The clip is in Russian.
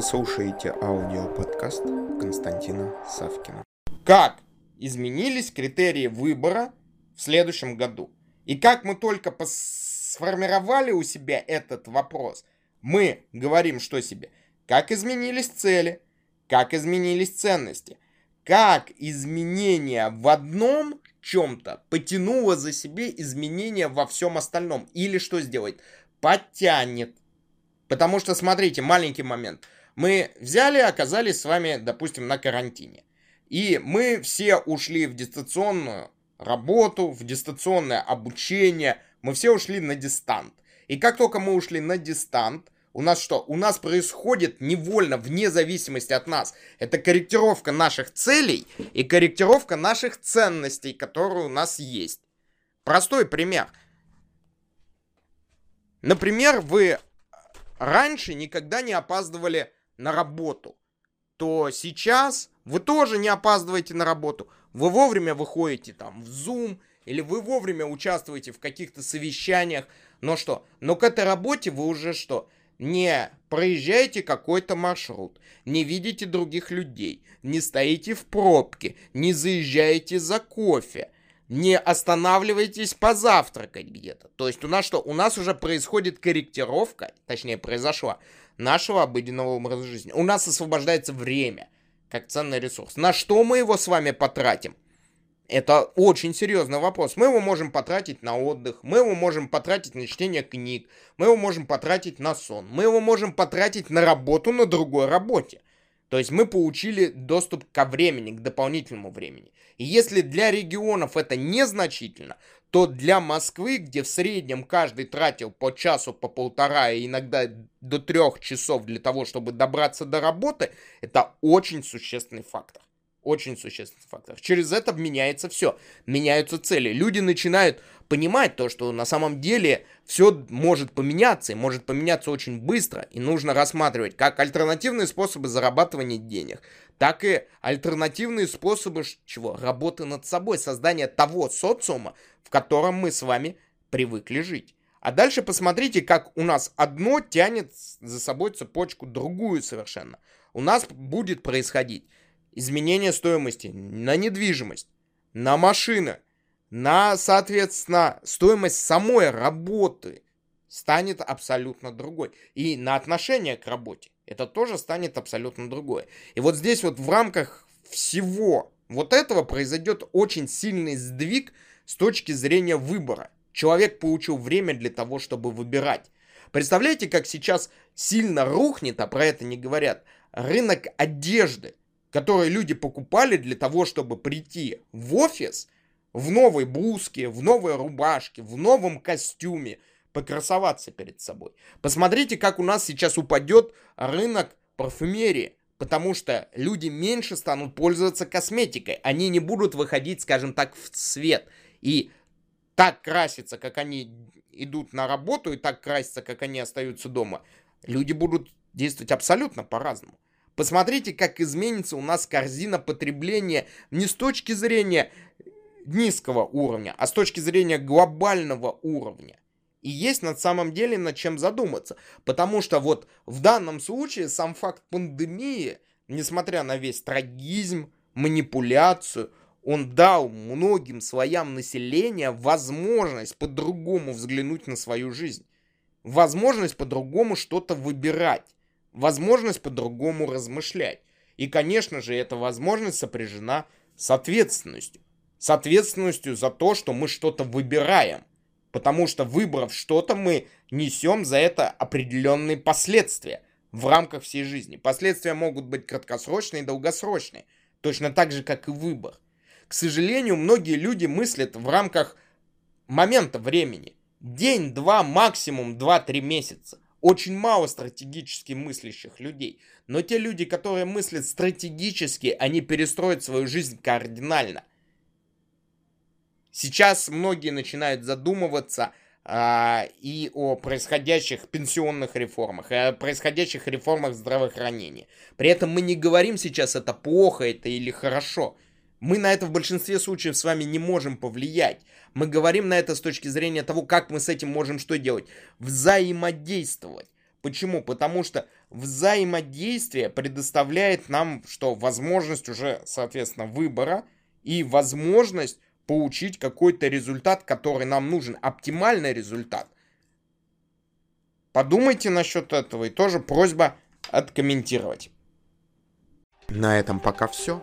Вы слушаете аудиоподкаст Константина Савкина. Как изменились критерии выбора в следующем году? И как мы только сформировали у себя этот вопрос, мы говорим что себе? Как изменились цели? Как изменились ценности? Как изменение в одном чем-то потянуло за себе изменения во всем остальном? Или что сделает? Подтянет. Потому что, смотрите, маленький момент – мы взяли, оказались с вами, допустим, на карантине. И мы все ушли в дистанционную работу, в дистанционное обучение. Мы все ушли на дистант. И как только мы ушли на дистант, у нас что? У нас происходит невольно, вне зависимости от нас. Это корректировка наших целей и корректировка наших ценностей, которые у нас есть. Простой пример. Например, вы раньше никогда не опаздывали на работу, то сейчас вы тоже не опаздываете на работу. Вы вовремя выходите там в Zoom, или вы вовремя участвуете в каких-то совещаниях. Но что? Но к этой работе вы уже что? Не проезжаете какой-то маршрут, не видите других людей, не стоите в пробке, не заезжаете за кофе, не останавливаетесь позавтракать где-то. То есть у нас что? У нас уже происходит корректировка, точнее произошла, нашего обыденного образа жизни. У нас освобождается время, как ценный ресурс. На что мы его с вами потратим? Это очень серьезный вопрос. Мы его можем потратить на отдых, мы его можем потратить на чтение книг, мы его можем потратить на сон, мы его можем потратить на работу на другой работе. То есть мы получили доступ ко времени, к дополнительному времени. И если для регионов это незначительно, то для Москвы, где в среднем каждый тратил по часу, по полтора, и иногда до трех часов для того, чтобы добраться до работы, это очень существенный фактор. Очень существенный фактор. Через это меняется все. Меняются цели. Люди начинают понимать то, что на самом деле все может поменяться, и может поменяться очень быстро, и нужно рассматривать как альтернативные способы зарабатывания денег, так и альтернативные способы чего? Работы над собой, создания того социума, в котором мы с вами привыкли жить. А дальше посмотрите, как у нас одно тянет за собой цепочку другую совершенно. У нас будет происходить изменение стоимости на недвижимость, на машины, на, соответственно, стоимость самой работы станет абсолютно другой. И на отношение к работе это тоже станет абсолютно другое. И вот здесь вот в рамках всего вот этого произойдет очень сильный сдвиг с точки зрения выбора. Человек получил время для того, чтобы выбирать. Представляете, как сейчас сильно рухнет, а про это не говорят, рынок одежды, который люди покупали для того, чтобы прийти в офис – в новой блузке, в новой рубашке, в новом костюме, покрасоваться перед собой. Посмотрите, как у нас сейчас упадет рынок парфюмерии, потому что люди меньше станут пользоваться косметикой, они не будут выходить, скажем так, в цвет и так краситься, как они идут на работу, и так краситься, как они остаются дома. Люди будут действовать абсолютно по-разному. Посмотрите, как изменится у нас корзина потребления не с точки зрения низкого уровня, а с точки зрения глобального уровня. И есть на самом деле над чем задуматься. Потому что вот в данном случае сам факт пандемии, несмотря на весь трагизм, манипуляцию, он дал многим слоям населения возможность по-другому взглянуть на свою жизнь. Возможность по-другому что-то выбирать. Возможность по-другому размышлять. И, конечно же, эта возможность сопряжена с ответственностью с ответственностью за то, что мы что-то выбираем. Потому что выбрав что-то, мы несем за это определенные последствия в рамках всей жизни. Последствия могут быть краткосрочные и долгосрочные. Точно так же, как и выбор. К сожалению, многие люди мыслят в рамках момента времени. День, два, максимум два-три месяца. Очень мало стратегически мыслящих людей. Но те люди, которые мыслят стратегически, они перестроят свою жизнь кардинально. Сейчас многие начинают задумываться а, и о происходящих пенсионных реформах, и о происходящих реформах здравоохранения. При этом мы не говорим сейчас, это плохо, это или хорошо. Мы на это в большинстве случаев с вами не можем повлиять. Мы говорим на это с точки зрения того, как мы с этим можем что делать. Взаимодействовать. Почему? Потому что взаимодействие предоставляет нам, что возможность уже, соответственно, выбора и возможность получить какой-то результат, который нам нужен, оптимальный результат. Подумайте насчет этого и тоже просьба откомментировать. На этом пока все.